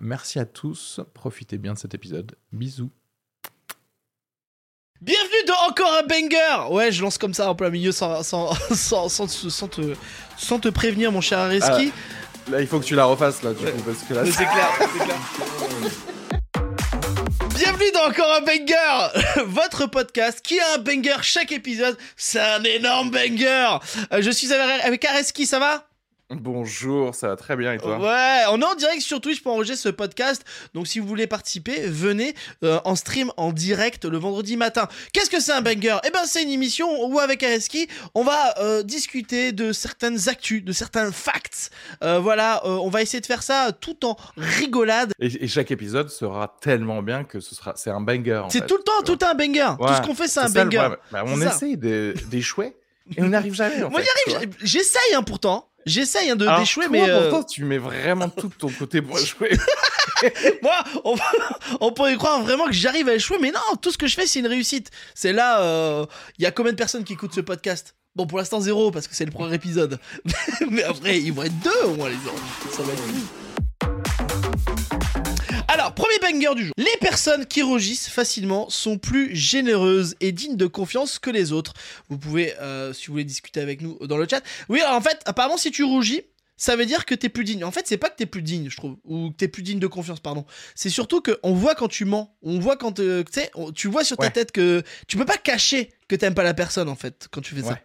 Merci à tous, profitez bien de cet épisode. Bisous. Bienvenue dans encore un banger Ouais, je lance comme ça en plein milieu sans, sans, sans, sans, te, sans te, sans te prévenir, mon cher Areski. Là, il faut que tu la refasses, là, du coup, parce que là... C'est clair, c'est clair. Bienvenue dans encore un banger Votre podcast qui a un banger chaque épisode, c'est un énorme banger Euh, Je suis avec avec Areski, ça va? Bonjour, ça va très bien et toi Ouais, on est en direct sur Twitch pour enregistrer ce podcast. Donc si vous voulez participer, venez euh, en stream en direct le vendredi matin. Qu'est-ce que c'est un banger? Eh ben c'est une émission où avec Areski, on va euh, discuter de certaines actus, de certains facts. Euh, voilà, on va essayer de faire ça tout en rigolade. et, et chaque épisode sera tellement bien que ce sera, c'est un banger. C'est tout le temps, tout un banger. Tout ce qu'on fait, c'est un banger. Bah, on essaye de- d'échouer et on n'arrive jamais. En Moi, j'y arrive, j'essaye hein, pourtant. J'essaye hein, de Alors, d'échouer, mais euh, pourtant, tu mets vraiment tout de ton côté pour échouer. Moi, on, on pourrait croire vraiment que j'arrive à échouer, mais non, tout ce que je fais, c'est une réussite. C'est là, euh, il y a combien de personnes qui écoutent ce podcast? Bon, pour l'instant, zéro, parce que c'est le premier épisode. mais après, ils vont être deux au moins, les gens. Ça va être. Alors, premier banger du jour. Les personnes qui rougissent facilement sont plus généreuses et dignes de confiance que les autres. Vous pouvez, euh, si vous voulez discuter avec nous dans le chat. Oui, alors en fait, apparemment, si tu rougis, ça veut dire que t'es plus digne. En fait, c'est pas que t'es plus digne, je trouve, ou que t'es plus digne de confiance, pardon. C'est surtout que on voit quand tu mens, on voit quand euh, tu sais, on- tu vois sur ta Ouais. tête que tu peux pas cacher que t'aimes pas la personne en fait quand tu fais ça. Ouais.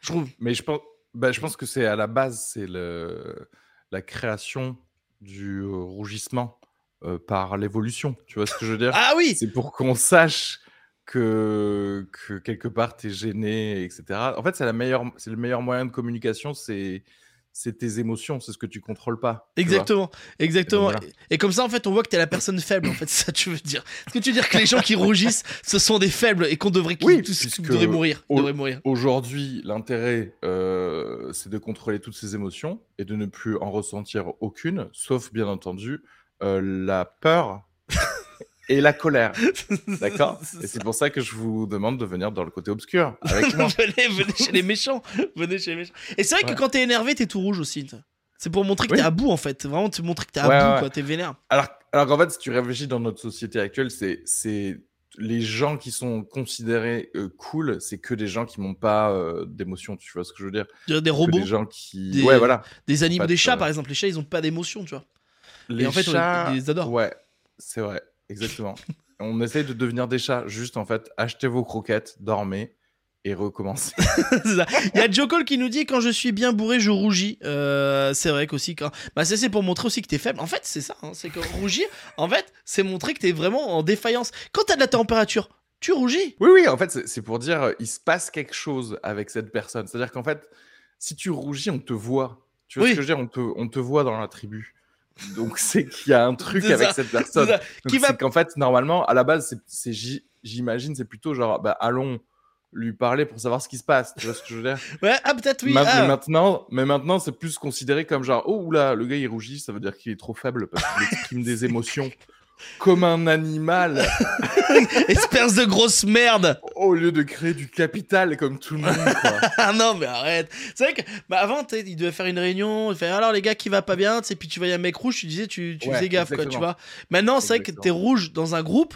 Je trouve. Mais je pense, bah, je pense que c'est à la base, c'est le, la création du euh, rougissement euh, par l'évolution. Tu vois ce que je veux dire? Ah oui. C'est pour qu'on sache que, que quelque part t'es gêné, etc. En fait, c'est la meilleure, c'est le meilleur moyen de communication, c'est c'est tes émotions, c'est ce que tu contrôles pas. Exactement, exactement. Et comme ça, en fait, on voit que t'es la personne faible. En fait, ça tu veux dire. Est-ce que tu veux dire que les gens qui rougissent, ce sont des faibles et qu'on devrait, Oui, tous mourir, au- devraient mourir? Aujourd'hui, l'intérêt, euh, c'est de contrôler toutes ces émotions et de ne plus en ressentir aucune, sauf bien entendu la peur et la colère. D'accord? Et c'est pour ça que je vous demande de venir dans le côté obscur avec moi. venez, venez chez les méchants. Venez chez les méchants. Et c'est vrai que quand t'es énervé, t'es tout rouge aussi. C'est pour montrer que Oui. t'es à bout en fait. Vraiment, te montrer que t'es à Ouais, bout, ouais. quoi. T'es vénère. Alors, alors qu'en fait, si tu réfléchis dans notre société actuelle, c'est c'est les gens qui sont considérés euh, cool, c'est que des gens qui n'ont pas euh, d'émotion. Tu vois ce que je veux dire? Des robots, Des gens qui. Des- Ouais, voilà. des animaux, des chats euh, par exemple. Les chats, ils ont pas d'émotion, tu vois. Les en fait, on chats, les adore. Ouais, c'est vrai, exactement. on essaye de devenir des chats. Juste, en fait, achetez vos croquettes, dormez et ça. Il y a Joe Cole qui nous dit quand je suis bien bourré, je rougis. Euh, c'est vrai qu'aussi quand. Bah, ça, c'est pour montrer aussi que t'es faible. En fait, c'est ça. hein, c'est que rougir, en fait, c'est montrer que t'es vraiment en défaillance. Quand t'as de la température, tu rougis. oui, oui, en fait, c'est pour dire, il se passe quelque chose avec cette personne. C'est-à-dire qu'en fait, si tu rougis, on te voit. Tu vois Oui. ce que je veux dire? On te, on te voit dans la tribu. Donc, c'est qu'il y a un truc avec ça, cette personne. Qui va- qu'en fait, normalement, à la base, c'est- j'imagine, c'est plutôt genre, bah, allons lui parler pour savoir ce qui se passe. Tu vois ce que je veux dire? Ouais, ah, peut-être oui. Ma- ah. mais, maintenant, mais maintenant, c'est plus considéré comme genre, oh oula, le gars il rougit, ça veut dire qu'il est trop faible parce qu'il exprime des émotions comme un animal Espèce de grosse merde. au lieu de créer du capital comme tout le monde. quoi. Ah non, mais arrête. C'est vrai que bah, avant, il devait faire une réunion. Il fait alors les gars qui va pas bien. Tu sais, puis tu voyais un mec rouge, tu disais, tu, tu Ouais, faisais gaffe, quoi, tu vois. Maintenant, c'est vrai que t'es rouge dans un groupe.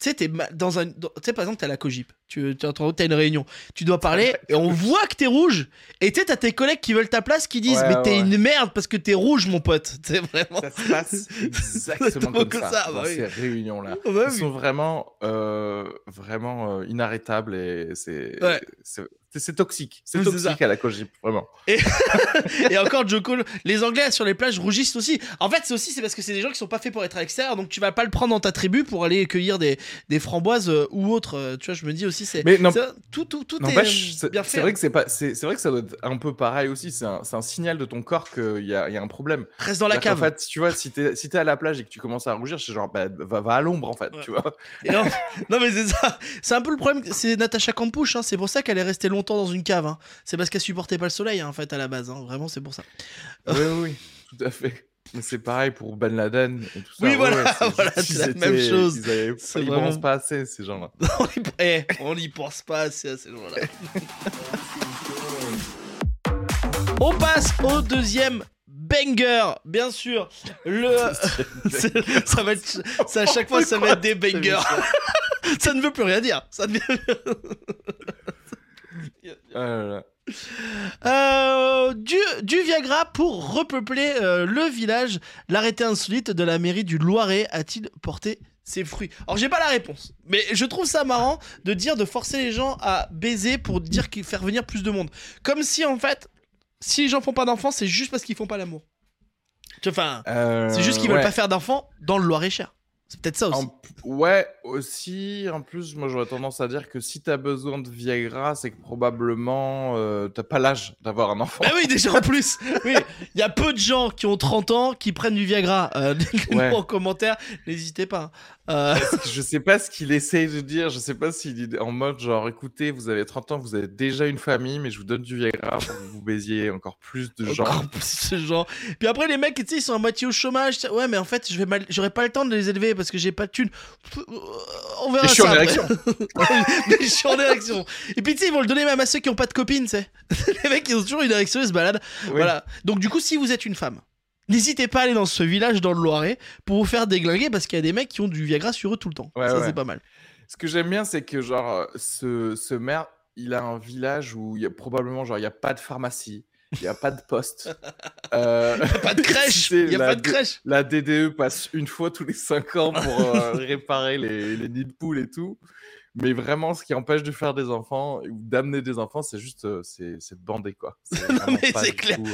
Tu sais, t'es dans un. Tu sais, par exemple, t'as la cogip. Tu es en train- t'as une réunion. Tu dois parler et on voit que t'es rouge. Et tu t'as tes collègues qui veulent ta place qui disent, Ouais, mais t'es ouais. une merde parce que t'es rouge, mon pote. C'est vraiment. ça se passe exactement comme comme ça, ça, dans bah oui. ces réunions-là. Ah bah Ils oui. sont vraiment, euh, vraiment euh, inarrêtables et c'est c'est- toxique. C'est toxique à la cogip, vraiment. Et encore, Joe Cole, les Anglais sur les plages rougissent aussi. En fait, c'est aussi c'est parce que c'est des gens qui sont pas faits pour être à l'extérieur, donc tu vas pas le prendre dans ta tribu pour aller cueillir des, des framboises euh, ou autre. Euh, Tu vois, je me dis aussi aussi. C'est Mais non, c'est- tout, tout, tout est c'est bien c'est fait. vrai que c'est pas, c'est c'est vrai que ça doit être un peu pareil aussi. C'est un, c'est un signal de ton corps qu'il y a, y a un problème. Reste dans la cave. fait, tu vois, si t'es si t'es à la plage et que tu commences à rougir, c'est genre, bah, va, va à l'ombre en fait, Ouais. tu vois. Non, non, mais c'est ça. C'est un peu le problème. C'est Natacha Campouche. hein, C'est pour ça qu'elle est restée longtemps dans une cave. hein. C'est parce qu'elle supportait pas le soleil, hein, en fait, à la base. hein. Vraiment, c'est pour ça. Oui, oui, tout à fait. Mais c'est pareil pour Ben Laden et tout ça. Oui, voilà, c'est voilà, la même chose. Ils, avaient- ils vraiment- pensent pas assez, ces gens-là. on y- eh, n'y pense pas assez à ces gens-là. on passe au deuxième banger, bien sûr. Le, ça va être, ça, à chaque fois, ça va être des bangers. ça ne veut plus rien dire. Ça ne veut- Ah là là. Euh, du, du Viagra pour repeupler euh, le village. L'arrêté insolite de la mairie du Loiret a-t-il porté ses fruits? Alors j'ai pas la réponse, mais je trouve ça marrant de dire de forcer les gens à baiser pour dire faire venir plus de monde. Comme si en fait, si les gens font pas d'enfants, c'est juste parce qu'ils font pas l'amour. Enfin, c'est juste qu'ils Euh, veulent ouais. pas faire d'enfants dans le Loiret-Cher. C'est peut-être ça aussi. En- ouais, aussi. En plus, moi, j'aurais tendance à dire que si t'as besoin de Viagra, c'est que probablement euh, t'as pas l'âge d'avoir un enfant. Ah oui, déjà en plus. Oui, il y a peu de gens qui ont 30 ans qui prennent du Viagra. Euh, Ouais. en commentaire, n'hésitez pas. Euh, je sais pas ce qu'il essaye de dire. Je sais pas s'il est en mode genre, écoutez, vous avez 30 ans, vous avez déjà une famille, mais je vous donne du Viagra pour que vous baisiez encore plus de gens. Encore plus ce genre. Puis après, les mecs, tu sais, ils sont à moitié au chômage. Ouais, mais en fait, je vais mal... j'aurai pas le temps de les élever parce que j'ai pas de thunes. Pff, euh, On verra Et je suis ça en érection. mais je suis en érection. Et puis, tu sais, ils vont le donner même à ceux qui ont pas de copine, tu sais. les mecs, ils ont toujours une érection, ils se baladent. Oui. Voilà. Donc, du coup, si vous êtes une femme, n'hésitez pas à aller dans ce village dans le Loiret pour vous faire déglinguer parce qu'il y a des mecs qui ont du Viagra sur eux tout le temps. Ouais, ça, ouais. c'est pas mal. Ce que j'aime bien, c'est que genre euh, ce, ce maire, il a un village où il y a probablement genre il y a pas de pharmacie, il y a pas de poste. Euh, Pas de crèche. Il y a pas de crèche. La DDE passe une fois tous les 5 ans pour euh, réparer les, les nids de poules et tout. Mais vraiment, ce qui empêche de faire des enfants ou d'amener des enfants, c'est juste euh, c'est bander quoi. Non, mais c'est clair. tout,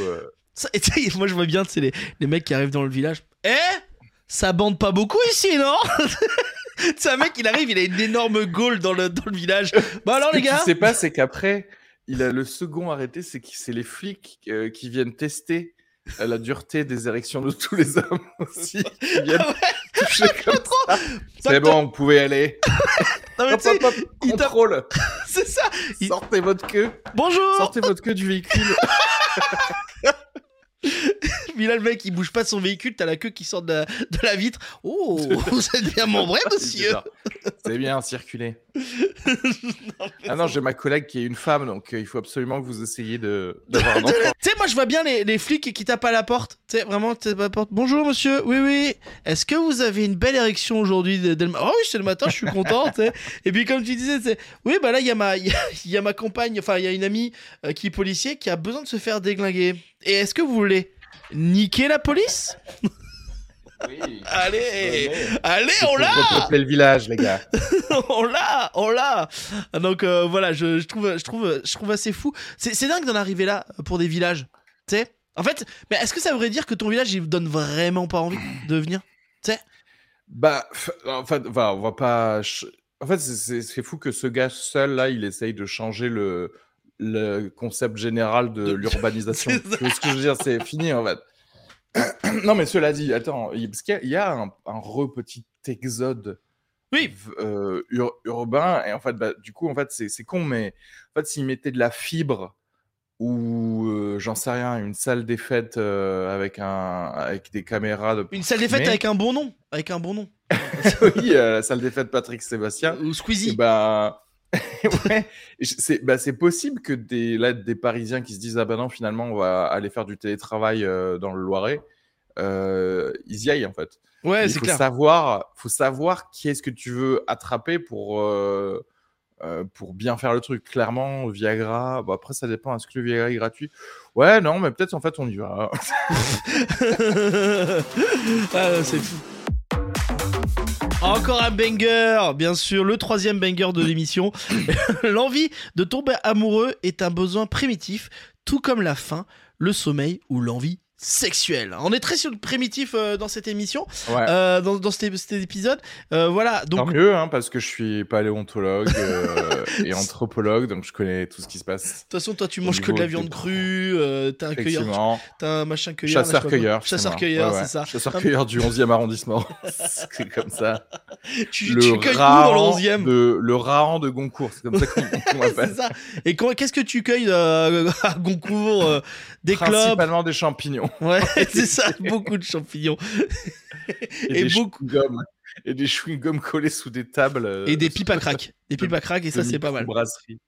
Ça- et moi je vois bien c'est les, les mecs qui arrivent dans le village. Eh Ça bande pas beaucoup ici, non? C'est un mec, il arrive, il a une énorme gaule dans le, dans le village. Bon alors Ce les gars? tu sais pas, c'est qu'après, il a le second arrêté, c'est que c'est les flics euh, qui viennent tester euh, la dureté des érections de tous les hommes aussi. Qui viennent Ah ouais, toucher comme ça. C'est bon, vous pouvez aller. Non, mais Hop, hop, hop, il contrôle. c'est ça Il- Sortez votre queue. Bonjour Sortez votre queue du véhicule. Puis là le mec il bouge pas de son véhicule, t'as la queue qui sort de la, de la vitre. Oh, êtes bien membré monsieur C'est bien circuler. Non, mais Ah non, j'ai ma collègue qui est une femme, donc euh, il faut absolument que vous essayiez de. Tu sais, moi je vois bien les, les flics qui tapent à la porte. Tu sais, vraiment, tu tapes à la porte. Bonjour monsieur, oui, oui. Est-ce que vous avez une belle érection aujourd'hui Oh oui, c'est le matin, je suis content. Et puis comme tu disais, oui, bah là, il y, a ma- y, a- y a ma compagne, enfin, il y a une amie euh, qui est policier qui a besoin de se faire déglinguer. Et est-ce que vous voulez niquer la police Oui. Allez Allez, on l'a le village, les gars. on l'a, on l'a. Donc euh, voilà, je, je trouve, je trouve, je trouve assez fou. C'est dingue d'en arriver là pour des villages. Tu sais. En fait, mais est-ce que ça voudrait dire que ton village il donne vraiment pas envie de venir Bah, f- en fait, enfin, on va pas. En fait, c'est fou que ce gars seul là, il essaye de changer le le concept général de De- l'urbanisation. Ce que je veux dire, c'est fini en fait. non, mais cela dit, attends, il- parce qu'il y a, il y a un, un re petit exode Oui. euh, ur- urbain et en fait, bah, du coup, en fait, c'est con, mais en fait, s'ils mettaient de la fibre ou euh, j'en sais rien, une salle des fêtes euh, avec un avec des caméras de Une salle des fêtes Mais- avec un bon nom, avec un bon nom. oui, la salle des fêtes Patrick Sébastien. Ou Et Squeezie. ouais, c'est bah, possible que des, là, des Parisiens qui se disent Ah ben non, finalement, on va aller faire du télétravail euh, dans le Loiret, euh, ils y aillent en fait. ouais, c'est faut clair. savoir, faut savoir qui est-ce que tu veux attraper pour, euh, pour bien faire le truc. Clairement, Viagra, bon, après ça dépend, est-ce que le Viagra est gratuit? Ouais, non, mais peut-être en fait on y va. Ah, c'est fou. Encore un banger, bien sûr, le troisième banger de l'émission. L'envie de tomber amoureux est un besoin primitif, tout comme la faim, le sommeil ou l'envie sexuelle. On est très sur le primitif euh, dans cette émission, Ouais. euh, dans, dans cet, cet épisode. Euh, voilà, Tant donc mieux, hein, parce que je suis paléontologue et anthropologue, donc je connais tout ce qui se passe. de toute façon, toi, tu manges que de la viande crue, t'es un cueilleur, t'as un machin cueilleur. Chasseur-cueilleur. Chasseur-cueilleur, Ouais, ouais. c'est ça. Chasseur-cueilleur du 11e arrondissement. c'est comme ça. Tu, le tu cueilles dans le Rahan 11e de, le Rahan de Goncourt, c'est comme ça qu'on qu'on C'est ça. Et qu'est-ce que tu cueilles à Goncourt Des clopes Principalement des champignons Ouais, c'est ça, beaucoup de champignons. et, Et des beaucoup-. Et des chewing-gums collés sous des tables. euh, Et des pipes à crack. Des pipes à crack, et ça, c'est pas mal. microbrasserie.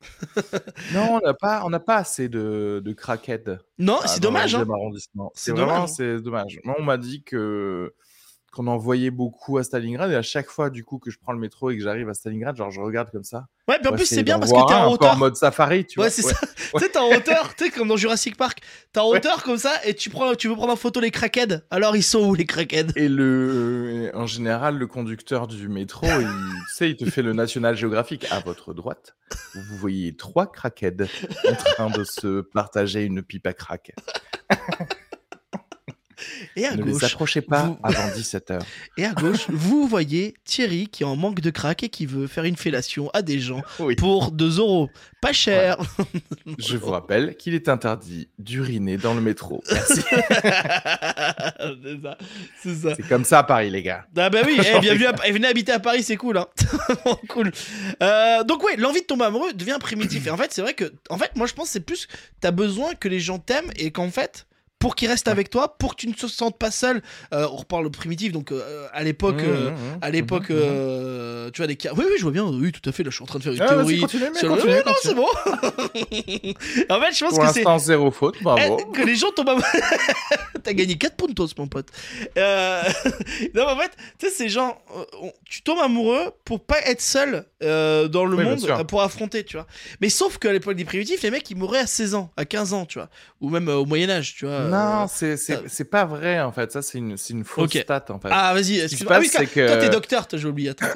non, on n'a pas, on pas assez de, de crackhead. Non, Ah, c'est le dommage. hein. 11e arrondissement. C'est dommage. c'est dommage. Moi, on m'a dit que qu'on en voyait beaucoup à Stalingrad et à chaque fois du coup que je prends le métro et que j'arrive à Stalingrad, genre je regarde comme ça. Ouais, puis en plus, c'est bien parce que t'es en peu en hauteur. mode safari, tu Ouais, vois. c'est ça. Tu sais, t'es en hauteur, tu sais, comme dans Jurassic Park. T'es en Ouais. hauteur comme ça et tu, prends, tu veux prendre en photo les crackheads. Alors, ils sont où les crackheads Et le, en général, le conducteur du métro, il, tu sais, il te fait le National Geographic. À votre droite, vous voyez trois crackheads en train de se partager une pipe à crack. Et à Ne les gauche, approchez pas vous- avant 17h. et à gauche, vous voyez Thierry qui est en manque de crack et qui veut faire une fellation à des gens Oui. pour 2 euros. Pas cher. Je vous rappelle qu'il est interdit d'uriner dans le métro. Merci. c'est ça. C'est comme ça à Paris, les gars. Ah bah oui, eh, bienvenue à, eh, venez habiter à Paris, c'est cool. Hein. cool. Euh, donc ouais, l'envie de tomber amoureux devient primitif. Et en fait, c'est vrai que, en fait, moi je pense que c'est plus, t'as besoin que les gens t'aiment et qu'en fait, pour qu'ils restent Ouais. avec toi, pour que tu ne te sentes pas seul. euh, on reparle au primitif, donc euh, à l'époque, euh, Mmh, mmh, à l'époque, mmh, mmh. Euh, tu vois des cas. Oui, oui, je vois bien. Oui, tout à fait. Là, je suis en train de faire une Ah, théorie. continue, le- continue, Ouais, non, c'est bon. en fait, je pense Pour que c'est l'instant, zéro faute, bravo. eh, que les gens tombent amoureux. T'as gagné 4 puntos, mon pote. Euh, non, mais en fait, tu sais, ces gens, euh, tu tombes amoureux pour pas être seul euh, dans le Oui, monde pour affronter, tu vois. Mais sauf qu'à l'époque des primitifs, les mecs ils mouraient à 16 ans, à 15 ans, tu vois. Ou même au Moyen-Âge, tu vois. Non, c'est pas vrai en fait. Ça, c'est une, une fausse stat en fait. Ah, vas-y, excuse-moi. Ah oui, que- toi t'es docteur, j'ai oublié. Attends.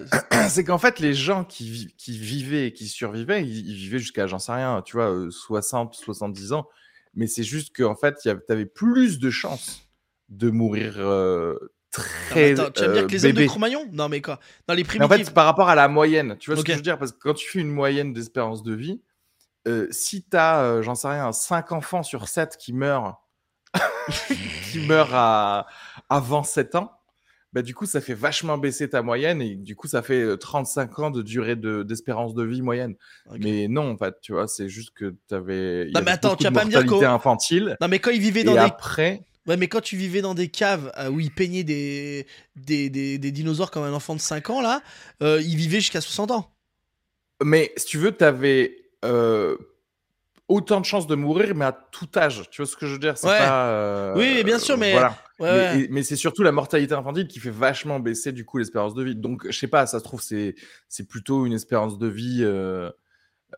c'est qu'en fait, les gens qui, vi- qui vivaient et qui survivaient, ils, ils vivaient jusqu'à, j'en sais rien, tu vois, euh, 60, 70 ans. Mais c'est juste qu'en fait, tu avais plus de chances de mourir euh, Non, très attends, tu vas me dire euh, que les hommes de. Cro-Magnon? Non, mais quoi? Dans les Mais en fait, par rapport à la moyenne, tu vois ce que je veux dire? Parce que quand tu fais une moyenne d'espérance de vie, euh, si tu as, j'en sais rien, 5 enfants sur 7 qui meurent, qui meurent à, avant 7 ans, bah, du coup, ça fait vachement baisser ta moyenne et du coup, ça fait euh, 35 ans de durée de- d'espérance de, vie moyenne. Mais non, en fait, tu vois, c'est juste que tu avais. Non, mais attends, tu vas pas me dire qu'au- infantile. Non, mais quand ils vivaient Et dans des après, Ouais, mais quand tu vivais dans des caves euh, où ils peignaient des, des, des, des dinosaures comme un enfant de 5 ans, là, euh, ils vivaient jusqu'à 60 ans. Mais si tu veux, tu avais autant de chances de mourir, mais à tout âge. Tu vois ce que je veux dire? C'est Ouais. pas. euh, Oui, bien sûr, mais- Voilà. Ouais, mais c'est surtout la mortalité infantile qui fait vachement baisser du coup l'espérance de vie. Donc, je sais pas, ça se trouve, c'est c'est plutôt une espérance de vie. euh,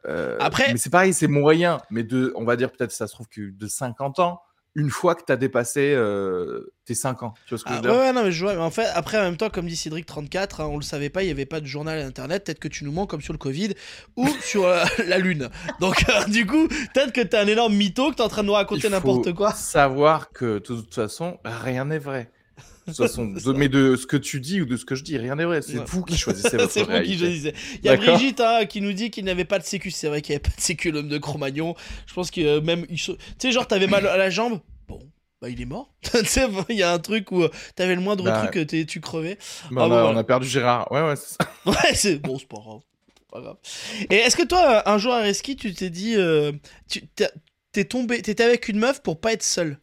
euh, Après- Mais c'est pareil, c'est moyen. Mais de, on va dire peut-être, ça se trouve que de 50 ans, une fois que tu as dépassé euh, tes 5 ans. Tu vois ce que Ah, je veux ouais, dire? ouais, non, mais je vois. Mais en fait, après, en même temps, comme dit Cédric 34, hein, on le savait pas, il y avait pas de journal internet. Peut-être que tu nous mens comme sur le Covid ou sur euh, la Lune. Donc, euh, du coup, peut-être que t'es un énorme mytho, que t'es en train de nous raconter n'importe quoi. Savoir que de toute façon, rien n'est vrai. De toute façon, de- mais de ce que tu dis ou de ce que je dis, rien n'est vrai. C'est Ouais. vous qui choisissez votre C'est vous qui disais. Il y a. Brigitte hein, qui nous dit qu'il n'avait pas de sécu. C'est vrai qu'il n'y avait pas de sécu, l'homme de Cro-Magnon. Je pense que euh, même. Tu sais, genre, t'avais mal à la jambe? Bon, bah il est mort. tu sais, il y a un truc où euh, t'avais le moindre Bah, truc, euh, t'es- tu crevais. Bah, Ah, on, a, voilà. on a perdu Gérard. Ouais, ouais, c'est ça. Ouais, c'est bon, c'est pas grave. Pas grave. Et est-ce que toi, un jour à Reski, tu t'es dit. euh, tu T'es tombé, t'étais avec une meuf pour pas être seul?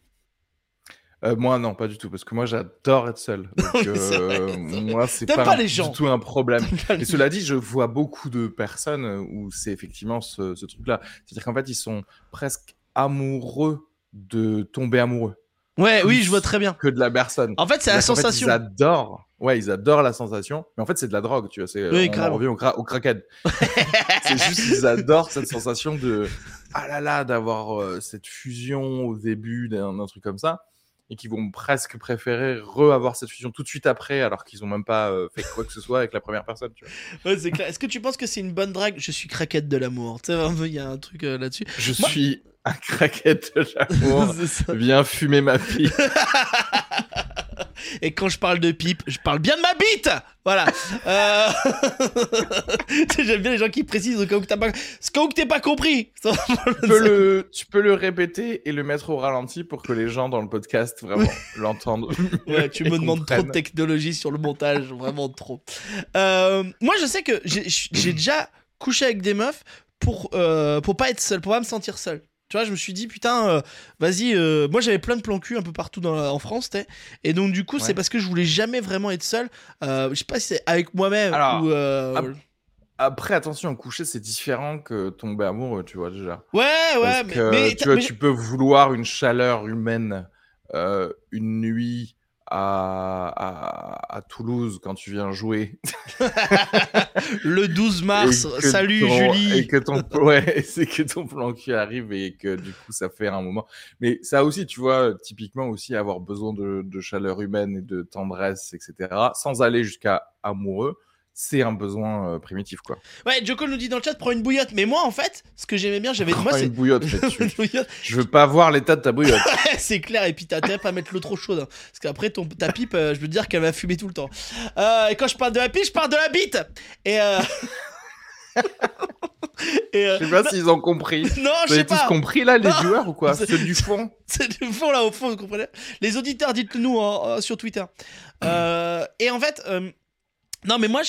Euh, moi, non, pas du tout, parce que moi, j'adore être seul. Donc, euh, moi, c'est pas, pas les du tout un problème. Et cela dit, je vois beaucoup de personnes où c'est effectivement ce, ce truc-là. C'est-à-dire qu'en fait, ils sont presque amoureux de tomber amoureux Ouais, oui, je vois très bien. que de la personne. En fait, c'est la fait, sensation. ils adorent. Ouais, ils adorent la sensation. Mais en fait, c'est de la drogue, tu vois. C'est, Oui, on carrément. revient au, cra- au crackhead. c'est juste qu'ils adorent cette sensation de ah là là d'avoir euh, cette fusion au début d'un truc comme ça et qui vont presque préférer re-avoir cette fusion tout de suite après alors qu'ils ont même pas euh, fait quoi que ce soit avec la première personne. Ouais. Est-ce que tu penses que c'est une bonne drague? Je suis craquette de l'amour. Tu sais, vraiment, il y a un truc euh, là-dessus. Je Moi- suis un craquette de l'amour. Viens fumer ma fille. Et quand je parle de pipe, je parle bien de ma bite Voilà. Euh... J'aime bien les gens qui précisent au cas où t'as pas, au cas où que t'es pas compris. Tu peux, le, tu peux le répéter et le mettre au ralenti pour que les gens dans le podcast vraiment l'entendent. Ouais, tu me demandes trop de technologie sur le montage, vraiment trop. Euh, moi, je sais que j'ai j'ai déjà couché avec des meufs pour, euh, pour pas être seul, pour pas me sentir seul. Tu vois, je me suis dit, putain, euh, vas-y. euh, moi, j'avais plein de plans cul un peu partout dans en France, t'es. Et donc, du coup, c'est parce que je voulais jamais vraiment être seul. Euh, je sais pas si c'est avec moi-même Alors, ou. Après, attention, coucher, c'est différent que tomber amoureux, tu vois, déjà. Ouais, ouais, Parce mais. que, mais- tu vois, mais- tu peux vouloir une chaleur humaine une nuit à, à, à Toulouse quand tu viens jouer. Le 12 mars, salut ton- Julie. Et que ton, ouais, c'est que ton plan cul arrive et que du coup ça fait un moment. Mais ça aussi, tu vois, typiquement aussi avoir besoin de, de chaleur humaine et de tendresse, etc. Sans aller jusqu'à amoureux, c'est un besoin euh, primitif, quoi. Ouais, Joko nous dit dans le chat, prends une bouillotte. Mais moi, en fait, ce que j'aimais bien, j'avais. Moi, c'est. une bouillotte, Une bouillotte. je veux pas voir l'état de ta bouillotte. c'est clair, et puis t'as intérêt à pas mettre l'eau trop chaude. hein. parce qu'après, ton, ta pipe, euh, je veux te dire qu'elle va fumer tout le temps. Euh, et quand je parle de la pipe, je parle de la bite. Et. Et euh, Je sais pas s'ils ont compris. Non, Vous je sais tous pas. compris là, les Non. viewers ou quoi? C'est- Ceux du fond? C'est du fond là au fond, vous comprenez? Les auditeurs, dites-le nous hein, sur Twitter. Euh, et en fait, euh, non mais moi,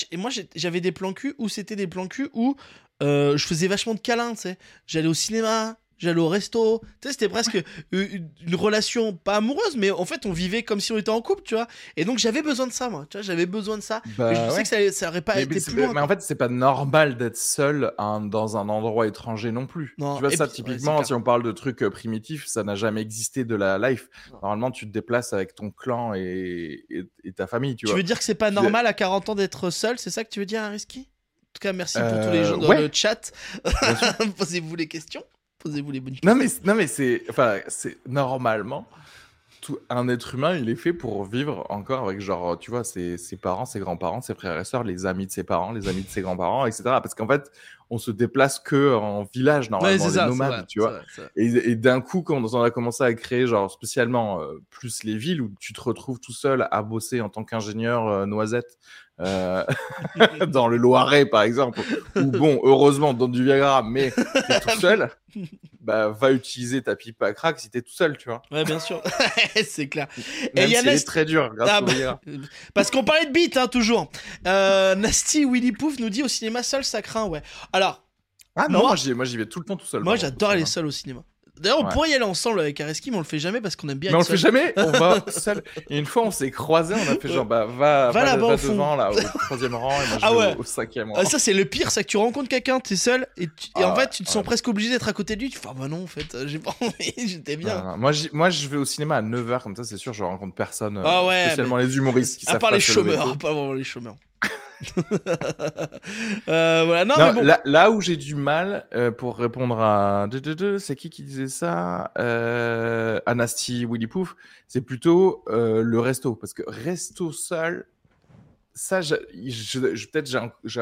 j'avais des plans cul où c'était des plans cul où euh, je faisais vachement de câlins, tu sais. J'allais au cinéma, j'allais au resto. Tu sais, c'était presque une, une relation pas amoureuse, mais en fait on vivait comme si on était en couple, tu vois. Et donc j'avais besoin de ça, moi. Tu vois, j'avais besoin de ça. Bah mais je ouais. sais que ça, ça aurait pas mais, été mais plus loin. mais en fait, c'est pas normal d'être seul hein, dans un endroit étranger non plus. Non, tu vois, ça, puis- typiquement, si on parle de trucs euh, primitifs, ça n'a jamais existé de la life. Non. Normalement, tu te déplaces avec ton clan et, et- et ta famille, tu, tu vois. veux dire que c'est pas Je- normal à 40 ans d'être seul C'est ça que tu veux dire, Ariski En tout cas, merci pour tous les Euh, gens dans ouais. le chat. Posez-vous les questions. Posez-vous les bonnes questions. Non, mais, non, mais c'est. Enfin, c'est normalement. Tout, un être humain, il est fait pour vivre encore avec, genre, tu vois, ses, ses parents, ses grands-parents, ses frères et sœurs, les amis de ses parents, les amis de ses grands-parents, etc. Parce qu'en fait, on se déplace que en village, Ouais, normalement, c'est les ça, c'est nomades, vrai, tu vois. vrai, c'est vrai. Et, et d'un coup, quand on a commencé à créer, genre, spécialement euh, plus les villes où tu te retrouves tout seul à bosser en tant qu'ingénieur euh, noisette euh, dans le Loiret, par exemple, ou bon, heureusement, dans du Viagra, mais tout seul, bah, va utiliser ta pipe à crack si t'es tout seul, tu vois. Ouais, bien sûr. c'est clair. Même il y a si elle Nast- est très dur grâce Ah bah. Parce qu'on parlait de beat, hein, toujours. Euh, Nasty Willy Pouf nous dit au cinéma seul, ça craint, ouais. Alors, Ah non, Moi- moi, j'y vais tout le temps tout seul. moi j'adore aller cinéma. seul au cinéma. D'ailleurs, on Ouais. pourrait y aller ensemble avec Areski, mais on le fait jamais parce qu'on aime bien Mais on le fait jamais, on va seul. Et une fois, on s'est croisés, on a fait genre, bah, va, Va va, devant, là, au troisième rang, et moi, je Ah vais ouais. au, au cinquième rang. Ah, ça, c'est le pire, c'est que tu rencontres quelqu'un, t'es seul, et, tu- et en Ah, fait, tu te sens ouais. presque obligé d'être à côté de lui. Tu fais, ah bah non, en fait, euh, j'ai pas envie, j'étais bien. Non, non, Moi, moi, je vais au cinéma à 9h, comme ça, c'est sûr, je rencontre personne. euh, Ah ouais, Spécialement les humoristes qui à part les chômeurs, pas vraiment les chômeurs. Euh, voilà, non, Non, mais bon. là, là où j'ai du mal euh, pour répondre à. C'est qui qui disait ça euh, Anasty Willy Pouf. C'est plutôt euh, le resto. Parce que resto seul, ça, je, je- je- peut-être j'ai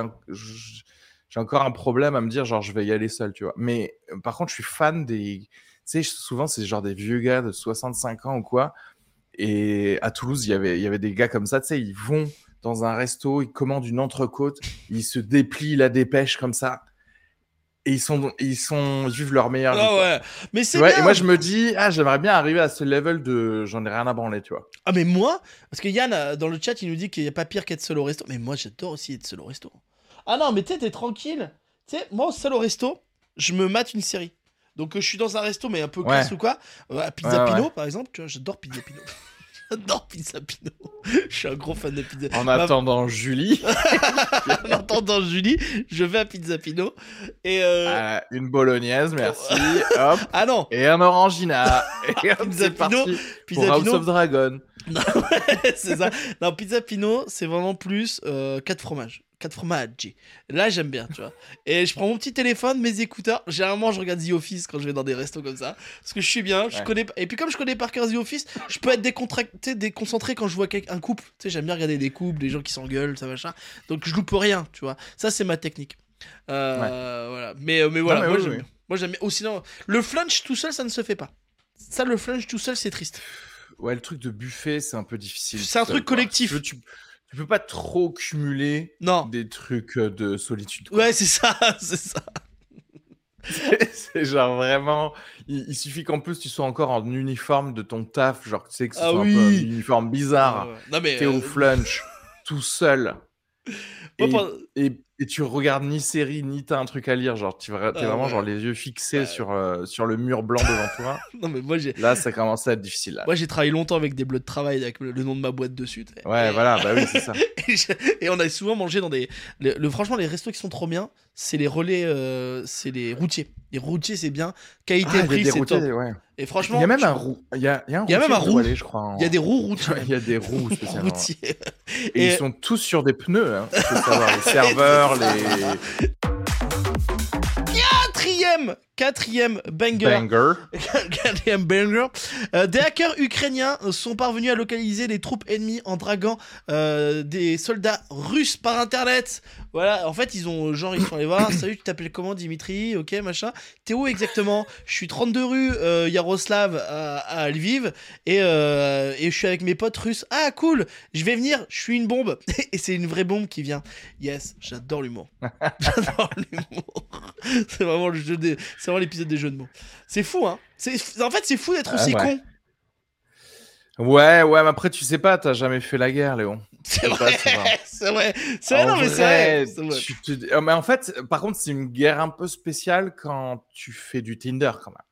j'ai encore un problème à me dire, genre, je vais y aller seul, tu vois. Mais par contre, je suis fan des. Tu sais, souvent, c'est genre des vieux gars de 65 ans ou quoi. Et à Toulouse, il y avait, il y avait des gars comme ça, tu sais, ils vont dans un resto, ils commandent une entrecôte, ils se déplient la dépêche comme ça. Et ils sont, ils sont, ils vivent leur meilleure vie. Ah ouais, mais c'est bien. et moi, je me dis, ah, j'aimerais bien arriver à ce level de j'en ai rien à branler, tu vois. Ah mais moi, parce que Yann euh, dans le chat il nous dit qu'il n'y a pas pire qu'être seul au resto. Mais moi j'adore aussi être seul au resto. Ah non mais tu sais t'es tranquille. Tu sais moi seul au resto, je me mate une série. Donc euh, je suis dans un resto mais un peu Ouais. classe ou quoi. Euh, à Pizza Ouais, Pino ouais. par exemple, tu vois j'adore Pizza Pino. j'adore Pizza Pino. je suis un gros fan de Pizza. En Ma- attendant Julie, en attendant Julie, je vais à Pizza Pino. Et euh... euh, une bolognaise, merci, hop, Ah non, et un orangina. Et hop, Pizza Pino, parti Pizza pour House Pino. of Dragon. c'est ça. Non, Pizza Pino, c'est vraiment plus 4 fromages. 4 fromages. Là, j'aime bien, tu vois. Et je prends mon petit téléphone, mes écouteurs. Généralement, je regarde The Office quand je vais dans des restos comme ça. Parce que je suis bien, je Ouais. connais. Et puis, comme je connais par cœur The Office, je peux être décontracté, déconcentré quand je vois un couple. Tu sais, j'aime bien regarder des couples, des gens qui s'engueulent, ça machin. Donc, je loupe rien, tu vois. Ça, c'est ma technique. Euh, Voilà. Mais, euh, mais voilà, mais moi, oui, j'aime oui. bien. Moi, j'aime sinon, le flunch tout seul, ça ne se fait pas. Ça, le flunch tout seul, c'est triste. Ouais, le truc de buffet, c'est un peu difficile. C'est un truc collectif. Tu, veux- tu- peux pas trop cumuler Non. des trucs euh, de solitude. quoi. Ouais, c'est ça, c'est ça. c'est genre vraiment. Il, il suffit qu'en plus tu sois encore en uniforme de ton taf, genre tu sais que ce Ah un uniforme bizarre. Ouais, ouais. Non, mais. T'es euh, au flunch, tout seul. moi, Et, pendant- et- et tu regardes ni série, ni t'as un truc à lire. Genre, tu vra- t'es Ah vraiment ouais. genre les yeux fixés Ouais. sur, euh, sur le mur blanc devant toi. Non, mais moi, j'ai. Là, ça commence à être difficile. Là. Moi, j'ai travaillé longtemps avec des bleus de travail avec le, le nom de ma boîte dessus. Ouais, Et- voilà, bah oui, c'est ça. Et, je- et on a souvent mangé dans des. Le, le- franchement, les restos qui sont trop bien, c'est les relais, euh, c'est les routiers. Les routiers, c'est bien. Ah, il Qualité y a prix, des c'est top. ouais. Et franchement, Il y a même un roux. Il y a, il y a un Il y a même un roux. je crois. en- il y a des roues routiers. Il y a des roues spécialement. routiers. Et, Et- ils sont tous sur des pneus, hein. faut savoir. Les serveurs, les Quatrième, quatrième banger. Quatrième banger. Euh, des hackers ukrainiens sont parvenus à localiser les troupes ennemies en draguant euh, des soldats russes par internet. Voilà, en fait, ils ont genre ils sont allés voir. Salut, tu t'appelles comment, Dimitri Ok, machin. T'es où exactement Je suis 32 rue euh, Yaroslav à, à Lviv et, euh, et je suis avec mes potes russes. Ah cool, je vais venir. Je suis une bombe et c'est une vraie bombe qui vient. Yes, j'adore l'humour. j'adore l'humour. C'est vraiment le jeu des, c'est vraiment l'épisode des jeux de mots. C'est fou, hein. C'est, en fait, c'est fou d'être Ah aussi ouais. con. Ouais, ouais, mais après, tu sais pas, t'as jamais fait la guerre, Léon. C'est vrai, c'est vrai. c'est vrai. Non, mais c'est vrai. te Ah, Mais en fait, par contre, c'est une guerre un peu spéciale quand tu fais du Tinder, quand même.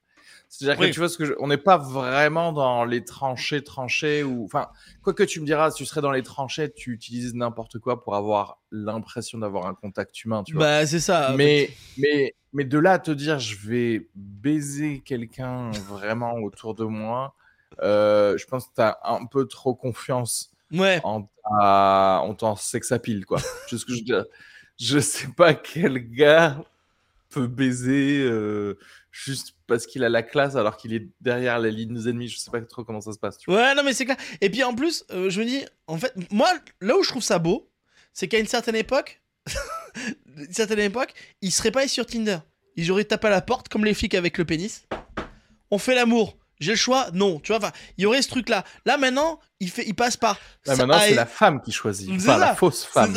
C'est-à-dire Oui. que tu vois ce que je... on n'est pas vraiment dans les tranchées, tranchées ou enfin quoi que tu me diras, si tu serais dans les tranchées, tu utilises n'importe quoi pour avoir l'impression d'avoir un contact humain, tu vois. Bah, c'est ça. mais mais mais de là à te dire je vais baiser quelqu'un vraiment autour de moi, euh, je pense que tu as un peu trop confiance Ouais. en, ta- en ton sex appeal, quoi. Je Je sais pas quel gars peut baiser euh, juste parce qu'il a la classe alors qu'il est derrière les lignes ennemies. Je sais pas trop comment ça se passe. Ouais, non, mais c'est clair. Et puis en plus, euh, je me dis, en fait, moi, là où je trouve ça beau, c'est qu'à une certaine époque, une certaine époque, pas sur Tinder. Ils auraient tapé à la porte comme les flics avec le pénis. On fait l'amour. J'ai le choix Non. Tu vois, enfin, il y aurait ce truc-là. Là, maintenant, il, fait, il passe par. Là, maintenant, c'est la femme qui choisit, C'est pas la fausse femme.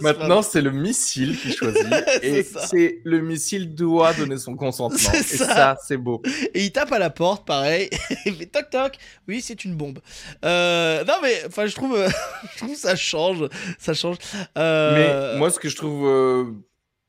Maintenant, c'est le missile qui choisit. et C'est le missile doit donner son consentement. Et ça. ça, c'est beau. Et il tape à la porte, pareil. il fait toc toc. Oui, c'est une bombe. Euh, non, mais enfin, je trouve, je trouve ça change. Ça change. Euh, Mais moi, ce que je trouve euh,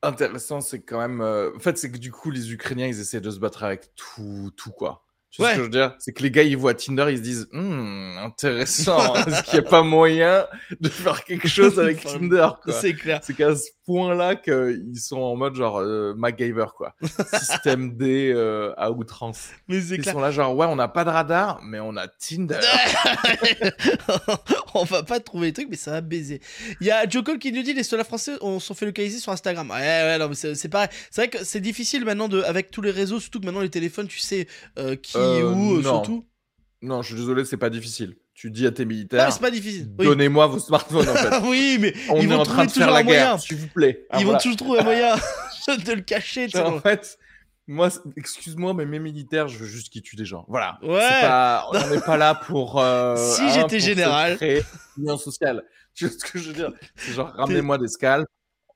intéressant, c'est quand même. euh, En fait, c'est que du coup, les Ukrainiens, ils essaient de se battre avec tout, tout quoi. Tu sais Ouais. ce que je veux dire? C'est que les gars, ils voient Tinder, ils se disent Hmm, intéressant. Est-ce qu'il n'y a pas moyen de faire quelque chose avec Tinder quoi? C'est clair. C'est qu'à ce point-là qu'ils sont en mode genre euh, MacGyver, quoi. Système D euh, à outrance. Mais Ils clair. sont là, genre, ouais, on n'a pas de radar, mais on a Tinder. on va pas trouver les trucs, mais ça va baiser. Il y a Joe Cole qui nous dit les soldats français on sont fait localiser sur Instagram. Ouais, ouais, non, mais c'est pareil. C'est vrai que c'est difficile maintenant de, avec tous les réseaux, surtout que maintenant les téléphones, tu sais euh, qui Euh, est où, non. surtout. Non, je suis désolé, c'est pas difficile. Tu dis à tes militaires, c'est pas difficile. Oui. donnez-moi vos smartphones, en fait. oui, mais On ils est vont en trouver train de toujours faire la un guerre, moyen. s'il vous plaît. Ah, Ils voilà. vont toujours trouver un moyen de le cacher. En fait, moi, excuse-moi, mais mes militaires, je veux juste qu'ils tuent des gens. Voilà. Ouais. Pas, on n'est pas là pour. euh, Si hein, j'étais général. lien social. Tu vois ce que je veux dire? C'est genre, ramenez-moi des scalps,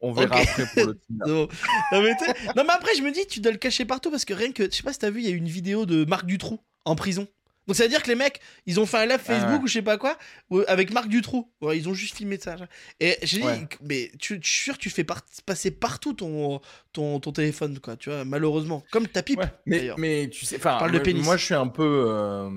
on verra après pour le Tinder. Non. Non, mais non, mais après, je me dis, tu dois le cacher partout parce que rien que. Je sais pas si t'as vu, il y a une vidéo de Marc Dutroux en prison. Donc ça veut dire que les mecs, ils ont fait un live Facebook Ah ouais. ou je sais pas quoi, ou- avec Marc Dutroux. Ouais, ils ont juste filmé ça. Et j'ai dit, mais tu, suis sûr que tu fais par- passer partout ton, ton, ton téléphone, quoi, tu vois, malheureusement. Comme ta pipe. Mais, mais tu sais, enfin, moi, je suis un peu. euh,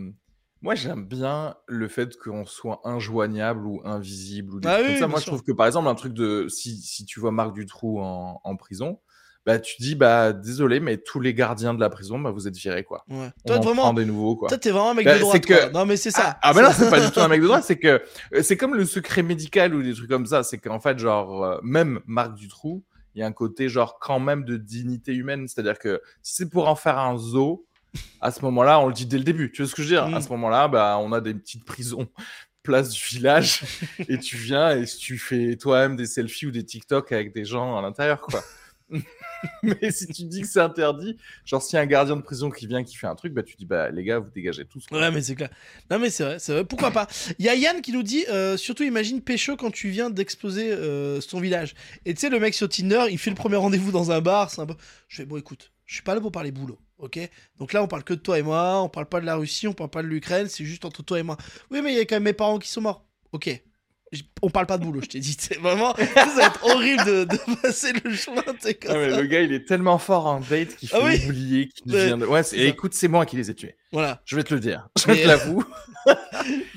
Moi, j'aime bien le fait qu'on soit injoignable ou invisible ou des Ah trucs oui, comme ça. Moi, je trouve que par exemple, un truc de. Si, si tu vois Marc Dutroux en, en prison, bah, tu dis, bah, désolé, mais tous les gardiens de la prison, bah, vous êtes virés, quoi. Ouais. On Toi, en vraiment, prend des nouveaux, quoi. toi, t'es vraiment un mec Bah, de c'est droite. que-. Non, mais c'est ça. Ah, ah, mais là, c'est pas du tout un mec de droite, c'est que euh, c'est comme le secret médical ou des trucs comme ça. C'est qu'en fait, genre, euh, même Marc Dutroux, il y a un côté, genre, quand même de dignité humaine. C'est-à-dire que si c'est pour en faire un zoo, à ce moment-là, on le dit dès le début. Tu vois ce que je veux dire? Mm. À ce moment-là, bah, on a des petites prisons place du village et tu viens et tu fais toi-même des selfies ou des TikTok avec des gens à l'intérieur, quoi. mais si tu dis que c'est interdit, genre s'il y a un gardien de prison qui vient qui fait un truc, bah tu dis bah les gars vous dégagez tous. quoi. Ouais, mais c'est clair. Non, mais c'est vrai, c'est vrai. Pourquoi pas? Il y a Yann qui nous dit euh, surtout imagine Pécho quand tu viens d'exposer euh, son village. Et tu sais, le mec sur Tinder, il fait le premier rendez-vous dans un bar. C'est un peu... Je fais bon, écoute, je suis pas là pour parler boulot. Ok, donc là on parle que de toi et moi, on parle pas de la Russie, on parle pas de l'Ukraine, c'est juste entre toi et moi. Oui, mais il y a quand même mes parents qui sont morts. Ok, on parle pas de boulot, je t'ai dit. C'est vraiment, ça va être horrible de, de passer le chemin, comme Ah, mais ça. le gars il est tellement fort en date qu'il Ah oui oublier qu'il Ouais, vient de. Ouais, ça. écoute, c'est moi qui les ai tués. Voilà. Je vais te le dire. Je Mais- te l'avoue.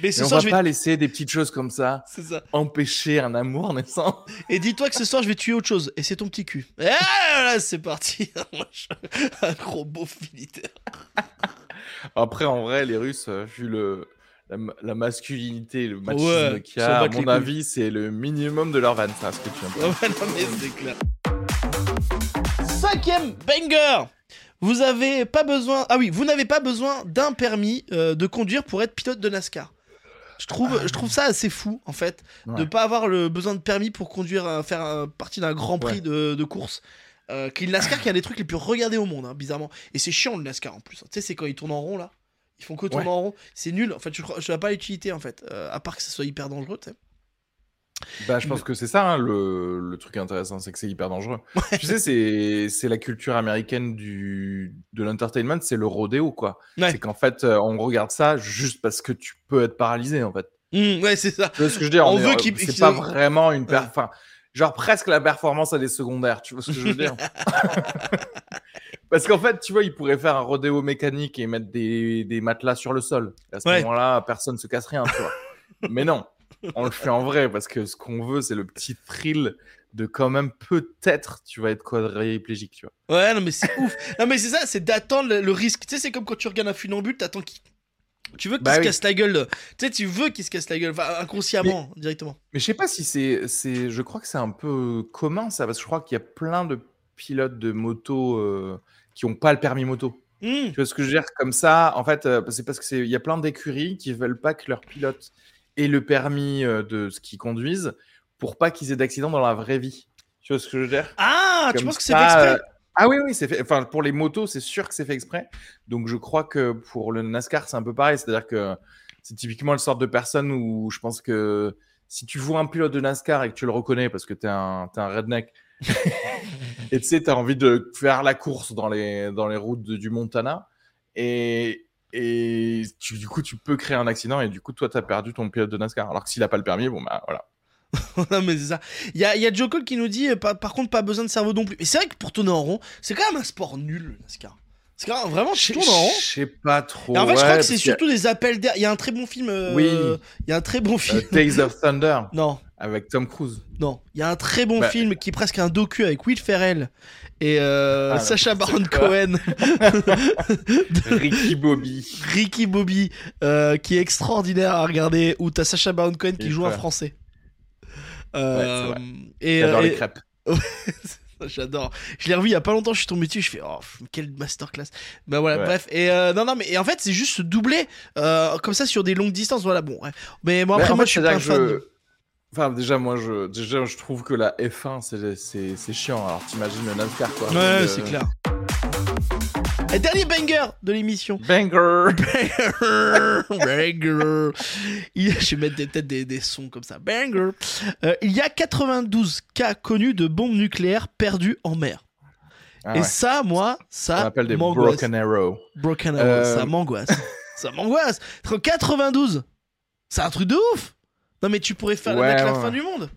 Mais ce on soir, va je vais. pas laisser des petites choses comme ça ça. empêcher un amour naissant. Et dis-toi que ce soir, je vais tuer autre chose. Et c'est ton petit cul. Et là, c'est parti. Un gros beauf militaire. Après, en vrai, les Russes, euh, vu le, la, ma- la masculinité, le machisme Ouais, qu'il y a, à mon avis, c'est le minimum de leur van, ça, ce que tu viens de dire. non, mais c'est clair. Cinquième banger. Vous avez pas besoin. Ah oui, vous n'avez pas besoin d'un permis euh, de conduire pour être pilote de NASCAR. Je trouve, je trouve ça assez fou en fait de Ouais. pas avoir le besoin de permis pour conduire, euh, faire euh, partie d'un grand prix Ouais. de, de course. Euh, qui est le NASCAR qui a des trucs les plus regardés au monde, hein, bizarrement. Et c'est chiant le NASCAR en plus. Tu sais, c'est quand ils tournent en rond là. Ils font que tourner Ouais. en rond. C'est nul. En fait, je crois, je vois pas l'utilité en fait. Euh, à part que ça soit hyper dangereux, tu sais. Bah, je pense que c'est ça, hein, le, le truc intéressant, c'est que c'est hyper dangereux. tu sais, c'est c'est la culture américaine du, de l'entertainment, c'est le rodéo, quoi. Ouais. C'est qu'en fait, euh, on regarde ça juste parce que tu peux être paralysé, en fait. Mmh, ouais, c'est ça. Tu vois ce que je veux dire? On est- veut qu'il- C'est pas vraiment une per- Ouais. enfin, genre presque la performance à des secondaires, tu vois ce que je veux dire? Parce qu'en fait, tu vois, ils pourraient faire un rodéo mécanique et mettre des, des matelas sur le sol. À ce Ouais. moment-là, personne se casse rien, tu vois. Mais non, on le fait en vrai parce que ce qu'on veut, c'est le petit thrill de quand même peut-être tu vas être quadriplégique, tu vois. Ouais, non, mais c'est ouf. Non, mais c'est ça, c'est d'attendre le, le risque. Tu sais, c'est comme quand tu regardes un funambule, t'attends qu'il. Tu veux qu'il Bah se oui. casse la gueule. Tu sais, tu veux qu'il se casse la gueule, enfin, inconsciemment, directement. Mais je sais pas si c'est, c'est, je crois que c'est un peu commun ça, parce que je crois qu'il y a plein de pilotes de moto euh, qui ont pas le permis moto. Mmh. Tu vois ce que je veux dire? Comme ça, en fait, euh, c'est parce que c'est, il y a plein d'écuries qui veulent pas que leurs pilotes aient le permis euh, de ce qu'ils conduisent pour pas qu'ils aient d'accidents dans la vraie vie. Tu vois ce que je veux dire? Ah, tu penses que c'est exprès? euh, Ah oui, oui, c'est fait. Enfin, pour les motos, c'est sûr que c'est fait exprès. Donc, je crois que pour le NASCAR, c'est un peu pareil. C'est-à-dire que c'est typiquement le sort de personne où je pense que si tu vois un pilote de NASCAR et que tu le reconnais parce que t'es un, t'es un redneck et tu sais, t'as envie de faire la course dans les, dans les routes de- du Montana et, et tu- du coup, tu peux créer un accident et du coup, toi, t'as perdu ton pilote de NASCAR. Alors que s'il a pas le permis, bon, bah voilà. non, mais c'est ça. Il y a, il y a Joe Cole qui nous dit, euh, par, par contre, pas besoin de cerveau non plus. Et c'est vrai que pour tourner en rond, c'est quand même un sport nul, le NASCAR. C'est quand même vraiment, tu Je tournes en rond. je sais pas trop. Et en fait, je crois que c'est surtout des appels d'air. Il y a un très bon film. euh, Oui. Il y a un très bon film. euh, Tales of Thunder Non, avec Tom Cruise. non. Il y a un très bon Bah. film qui est presque un docu avec Will Ferrell et euh, Ah, Sacha Baron quoi. Cohen. Ricky Bobby. Ricky Bobby, euh, qui est extraordinaire à regarder, où t'as Sacha Baron Cohen qui Et joue un voilà. français. Ouais, Euh, vrai. et, J'adore euh, les crêpes. J'adore. Je l'ai revu il y a pas longtemps, je suis tombé dessus, je fais oh quelle masterclass. Bah voilà, Ouais. bref. Et euh, non non mais et en fait c'est juste se doubler euh, comme ça sur des longues distances. Voilà bon. ouais. Mais moi Mais après moi fait, je suis pas un fan. je- Enfin, déjà, moi, je, déjà, je trouve que la F1, c'est, chiant. Alors, t'imagines le NASCAR, quoi. Ouais c'est clair. Et dernier banger de l'émission. Banger Banger. Il- Je vais mettre des- peut-être des, des sons comme ça. Banger. Euh, il y a 92 cas connus de bombes nucléaires perdues en mer. Ah Et ouais. ça, moi, ça appelle des m'angoisse. Broken Arrow. Broken Arrow, Euh, ça m'angoisse. ça m'angoisse. 92. C'est un truc de ouf. Non mais tu pourrais faire Ouais, mettre la ouais, fin ouais. du monde.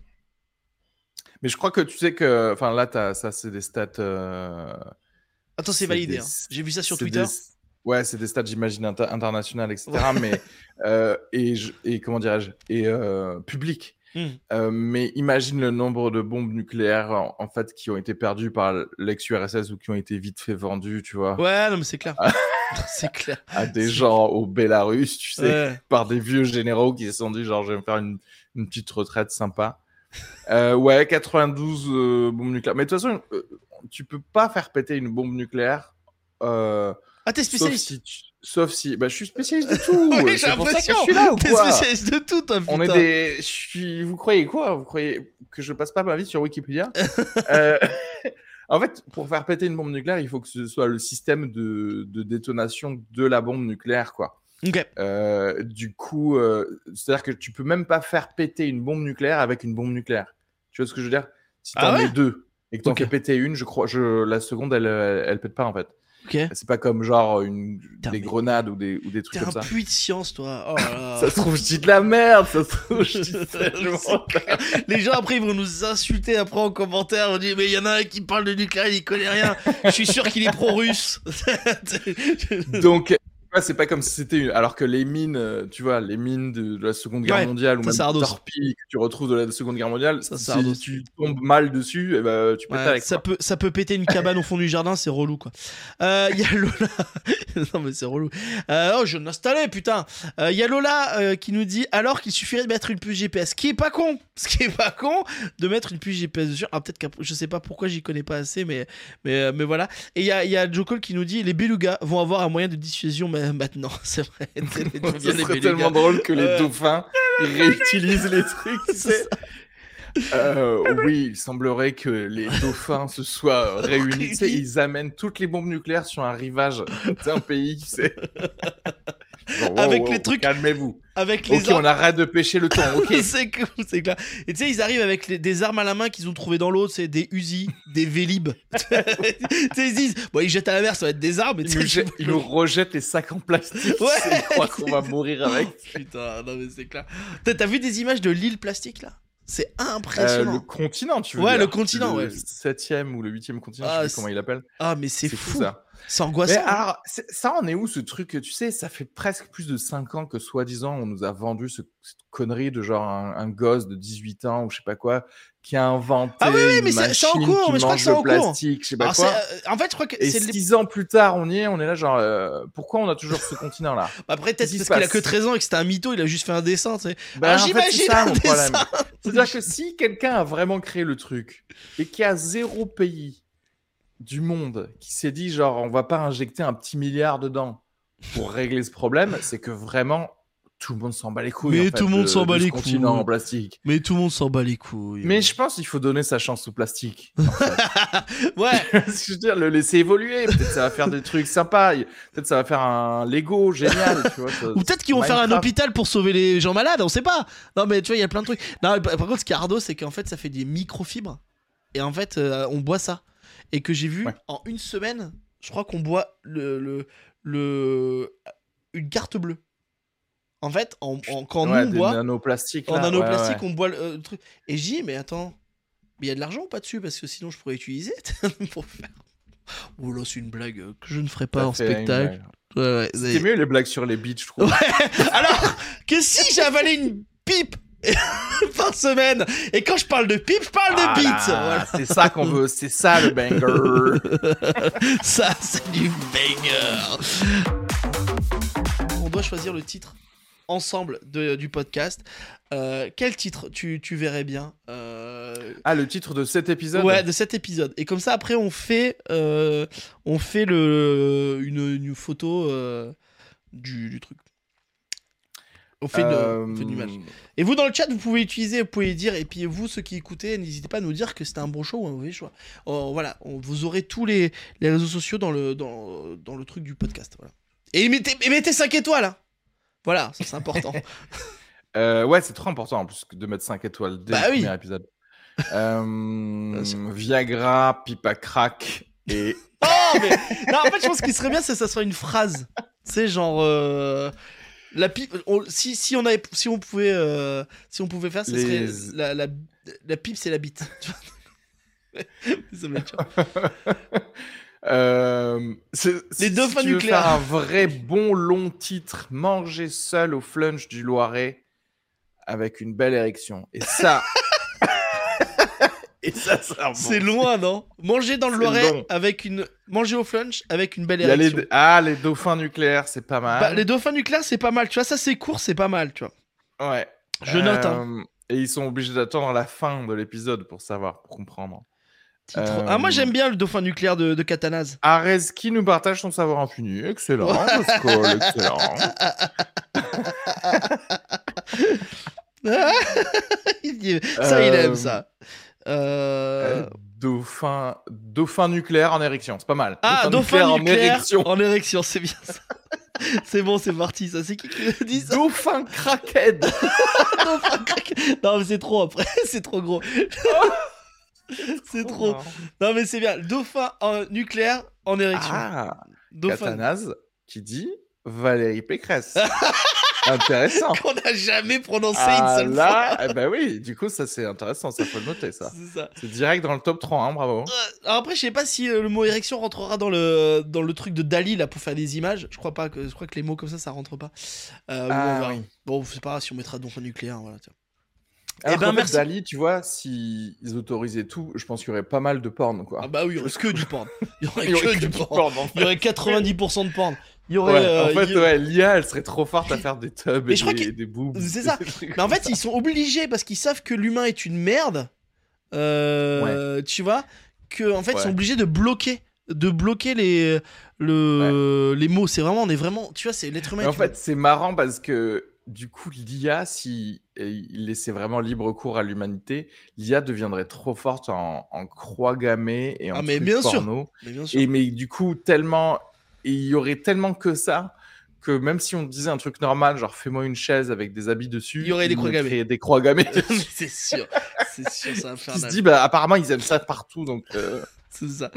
Mais je crois que tu sais que. Enfin, là, t'as, ça, c'est des stats. euh, Attends, c'est validé. des- hein. J'ai vu ça sur Twitter. des- Ouais, c'est des stats, j'imagine, inter- internationales, etc. mais. euh, et, je- et comment dirais-je Et euh, public. Hmm. Mais imagine le nombre de bombes nucléaires en, en fait qui ont été perdues par l'ex-URSS ou qui ont été vite fait vendues, tu vois, Ouais, non mais c'est clair. C'est clair. à des gens au Bélarus, tu sais, Ouais. par des vieux généraux qui se sont dit genre je vais me faire une, une petite retraite sympa. Euh, ouais, 92 euh, bombes nucléaires. Mais de toute façon, euh, tu peux pas faire péter une bombe nucléaire. Ah t'es sauf spécialiste. si, tu- sauf si, bah, je suis spécialiste de tout. Oui, j'ai l'impression. je suis là ou T'es spécialiste de tout, toi, On est des. je suis- Vous croyez quoi? Vous croyez que je passe pas ma vie sur Wikipédia? En fait, pour faire péter une bombe nucléaire, il faut que ce soit le système de, de détonation de la bombe nucléaire, quoi. Ok. Euh, du coup, euh, c'est-à-dire que tu peux même pas faire péter une bombe nucléaire avec une bombe nucléaire. Tu vois ce que je veux dire? Si Ah t'en ouais? mets deux et que t'en Ok. fais péter une, je crois, je, la seconde, elle, elle, elle pète pas en fait. C'est pas comme genre une, des mais- grenades ou des, ou des trucs T'es comme un ça. puits de science, toi. Oh là. Ça se trouve, je dis de la merde. Ça se trouve, je dis clair. Les gens après ils vont nous insulter après en commentaire. On dit mais il y en a un qui parle de nucléaire, il connaît rien. Je suis sûr qu'il est pro-russe. Donc, vois, c'est pas comme si c'était une... alors que les mines, euh, tu vois, les mines de, de la Seconde Guerre Ouais, mondiale ou même torpilles que tu retrouves de la Seconde Guerre mondiale, Ça, si tu tombes mal dessus, eh ben, tu peux Ouais, avec. ça quoi. peut ça peut péter une cabane au fond du jardin, c'est relou quoi. Euh, Il y a Lola. non mais c'est relou. Euh, oh je l'installais putain. Euh, Il y a Lola euh, qui nous dit alors qu'il suffirait de mettre une puce GPS, ce qui est pas con, ce qui est pas con de mettre une puce GPS dessus. Ah peut-être je sais pas pourquoi j'y connais pas assez, mais mais euh, mais voilà. Et il y a il y a Joe Cole qui nous dit les belugas vont avoir un moyen de dissuasion ma- maintenant. C'est vrai. Ce serait tellement drôle que les Ouais. dauphins réutilisent les trucs. C'est. Euh, oui, il semblerait que les dauphins se soient Réunis. ils amènent toutes les bombes nucléaires sur un rivage d'un pays. Wow, Avec wow, les trucs- Calmez-vous. Avec les Ok, armes- on arrête de pêcher le thon. Ok. c'est cool, c'est clair. Et tu sais, ils arrivent avec les- des armes à la main qu'ils ont trouvées dans l'eau, c'est des Uzi, des Vélib. tu sais, ils disent, bon, ils jettent à la mer, ça va être des armes. Ils nous, je- jettent- ils nous rejettent les sacs en plastique. Ouais. Ils croient qu'on va mourir avec. Putain, non mais c'est clair. T'as vu des images de l'île plastique là? C'est Euh, impressionnant. le continent, tu veux Ouais, dire le continent, le ouais. septième ou le huitième continent, Ah, je sais plus comment il appelle. Ah, mais c'est C'est fou. fou ça. C'est angoissant. alors, ça en est où ce truc Tu sais, ça fait presque plus de 5 ans que soi-disant on nous a vendu ce- cette connerie de genre un, un gosse de 18 ans ou je sais pas quoi qui a inventé Ah oui, oui, mais c'est- en cours, mais je crois que c'est le en cours. plastique, je sais pas Alors, quoi. euh, en fait, je crois que Et c'est. les- 6 ans plus tard, on y est, on est là genre euh, pourquoi on a toujours ce continent là? Après, peut-être parce qu'il a que 13 ans et que c'était un mytho, il a juste fait un dessin, tu sais. Ben, j'imagine un dessin. C'est-à-dire que si quelqu'un a vraiment créé le truc et qu'il y a zéro pays du monde qui s'est dit genre on va pas injecter un petit milliard dedans pour régler ce problème, c'est que vraiment tout le monde s'en bat les couilles. Mais en tout le monde de- s'en bat les couilles. en plastique. Mais tout le monde s'en bat les couilles. Mais je pense qu'il faut donner sa chance au plastique. Ouais. Je veux dire, le laisser évoluer. Peut-être ça va faire des trucs sympas. Peut-être ça va faire un Lego génial. Tu vois, ça- Ou peut-être qu'ils vont faire un hôpital pour sauver les gens malades, on sait pas. Non, mais tu vois, il y a plein de trucs. Non, par par contre, ce qui est ardo, c'est qu'en fait, ça fait des microfibres. Et en fait, euh, on boit ça. Et que j'ai vu Ouais. en une semaine, je crois qu'on boit le, le, le- une carte bleue. En fait, en, en- quand Ouais, nous on boit, nanoplastiques. en nanoplastique, on boit le, euh, le truc. Et j'ai dit, mais attends, mais il y a de l'argent ou pas dessus? Parce que sinon, je pourrais utiliser pour faire. Oh là, c'est une blague euh, que je ne ferai pas Ça en spectacle. blague. Ouais, ouais, C'était mieux les blagues sur les beats, je trouve. Ouais. Alors que si j'ai avalé une pipe par semaine, et quand je parle de pipe, je parle de. Voilà. C'est ça qu'on veut, c'est ça le banger. Ça, c'est du banger. On doit choisir le titre ensemble de- du podcast. Euh, quel titre tu, tu verrais bien euh, Ah, le titre de cet épisode? Ouais, de cet épisode. Et comme ça, après, on fait, euh, on fait le, une, une photo du, du truc. On fait, une- on fait une image. Euh, Et vous, dans le chat, vous pouvez utiliser, vous pouvez dire, et puis vous, ceux qui écoutez, n'hésitez pas à nous dire que c'était un bon choix ou un mauvais choix. Oh, voilà, on- vous aurez tous les, les réseaux sociaux dans le, dans, dans le truc du podcast. Voilà. Et mettez, et mettez 5 étoiles. hein. Voilà, ça c'est important. euh, ouais, c'est trop important en plus que de mettre 5 étoiles dès Bah le oui. premier épisode. Euh. Viagra, pipe à crack et. oh, mais. Non, en fait, je pense qu'il serait bien, que ça soit une phrase. Tu sais, genre. euh, La pipe, on- si, si, on avait, si, on pouvait, euh, si on pouvait faire, ce Les- serait la, la, la pipe, c'est la bite. Ça. Euh, Les si- dauphins si tu veux nucléaires. faire un vrai bon long titre, manger seul au flunch du Loiret avec une belle érection. Et ça. Et ça, ça C'est loin, non? Manger dans le Loiret long. avec une. Manger au flunch avec une belle érection. les... Ah, les dauphins nucléaires, c'est pas mal. Bah, les dauphins nucléaires, c'est pas mal. Tu vois, ça, c'est court, c'est pas mal, tu vois. Ouais. Je note, hein. Euh, Et ils sont obligés d'attendre la fin de l'épisode pour savoir, pour comprendre. Euh, Ah, moi, j'aime bien le dauphin nucléaire de, de Katanaz. Areski nous partage son savoir infini. Excellent, Pascal, excellent. Ça, il Euh, aime ça. Euh, Dauphin, dauphin nucléaire en érection, c'est pas mal. Ah, dauphin, en nucléaire érection. En érection, c'est bien ça. c'est bon, c'est parti, ça. C'est qui qui le dit ça Dauphin crackhead. Dauphin crack. Non, mais c'est trop après, c'est trop gros. c'est trop. Non, mais c'est bien. Dauphin en nucléaire en érection. Ah, Dauphin. Catanase qui dit Valérie Pécresse. Intéressant. Qu'on n'a jamais prononcé Ah une seule là, eh ben oui, du coup, ça c'est intéressant, ça faut le noter ça. fois. C'est direct dans le top 3, hein, bravo. Euh, après, je sais pas si euh, le mot érection rentrera dans le, dans le truc de Dali là pour faire des images. Je crois pas que je crois que les mots comme ça ça rentre pas. Euh, Ah, on verra. oui. Bon, c'est pas grave si on mettra donc un nucléaire. Voilà, tiens. Alors ben, qu'en fait, merci. Dali, tu vois, s'ils autorisaient tout, je pense qu'il y aurait pas mal de porn, quoi. Ah bah oui, il y aurait que du porn. Il y aurait que du porn. Il y aurait 90% de porn. Il y aurait. Ouais, euh, en fait, il y- ouais, l'IA, elle serait trop forte à faire des tubs et je crois des, boobs. C'est ça. Mais en fait, ils sont obligés parce qu'ils savent que l'humain est une merde. Euh, Tu vois que en fait, ils sont obligés de bloquer, de bloquer les le les mots. C'est vraiment, on est vraiment. Tu vois, c'est l'être humain. En vois. fait, c'est marrant parce que du coup, l'IA, si il laissait vraiment libre cours à l'humanité, l'IA deviendrait trop forte en, en croix gammée et en Ah, mais bien sûr. porno. Mais bien sûr. Et mais du coup, tellement, et il y aurait tellement que ça que même si on disait un truc normal, genre fais-moi une chaise avec des habits dessus, Il y aurait des croix gammées. Des croix gammées. c'est sûr, c'est sûr, c'est Qui se infernal. dit, bah apparemment ils aiment ça partout, donc. euh, C'est ça.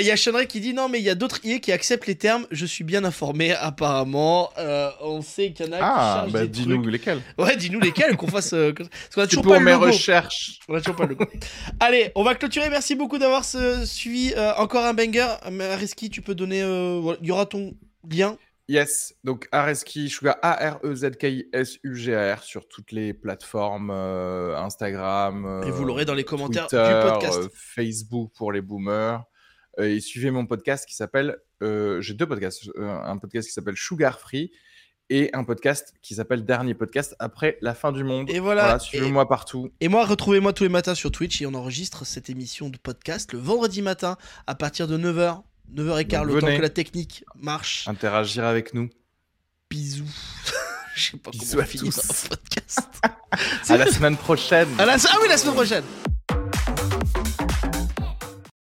Il y a Shenrei qui dit non, mais il y a d'autres IA qui acceptent les termes. Je suis bien informé, apparemment. Euh, on sait qu'il y en a qui Ah, bah dis-nous lesquels. Ouais, dis-nous lesquels qu'on fasse. euh, Parce qu'on a toujours peux pas le mes logo. recherches. On a toujours pas le logo. Allez, on va clôturer. Merci beaucoup d'avoir suivi. euh, encore un banger. Ariski, tu peux donner. euh, voilà, Il y aura ton lien. Yes, donc Areski Sugar, E A-R-E-Z-K-I-S-U-G-A-R sur toutes les plateformes, euh, Instagram. Et vous euh, l'aurez dans les commentaires Twitter, du podcast. euh, Facebook pour les boomers. Euh, et suivez mon podcast qui s'appelle. euh, J'ai deux podcasts. euh, un podcast qui s'appelle Sugar Free et un podcast qui s'appelle Dernier podcast après la fin du monde. Et voilà, Suivez-moi partout. Et moi, retrouvez-moi tous les matins sur Twitch et on enregistre cette émission de podcast le vendredi matin à partir de 9h. 9h15, Donc le temps que la technique marche. Interagir avec nous. Bisous. Je sais pas Bisous comment on finit un podcast. À la semaine prochaine. À la... Ah oui, la semaine prochaine.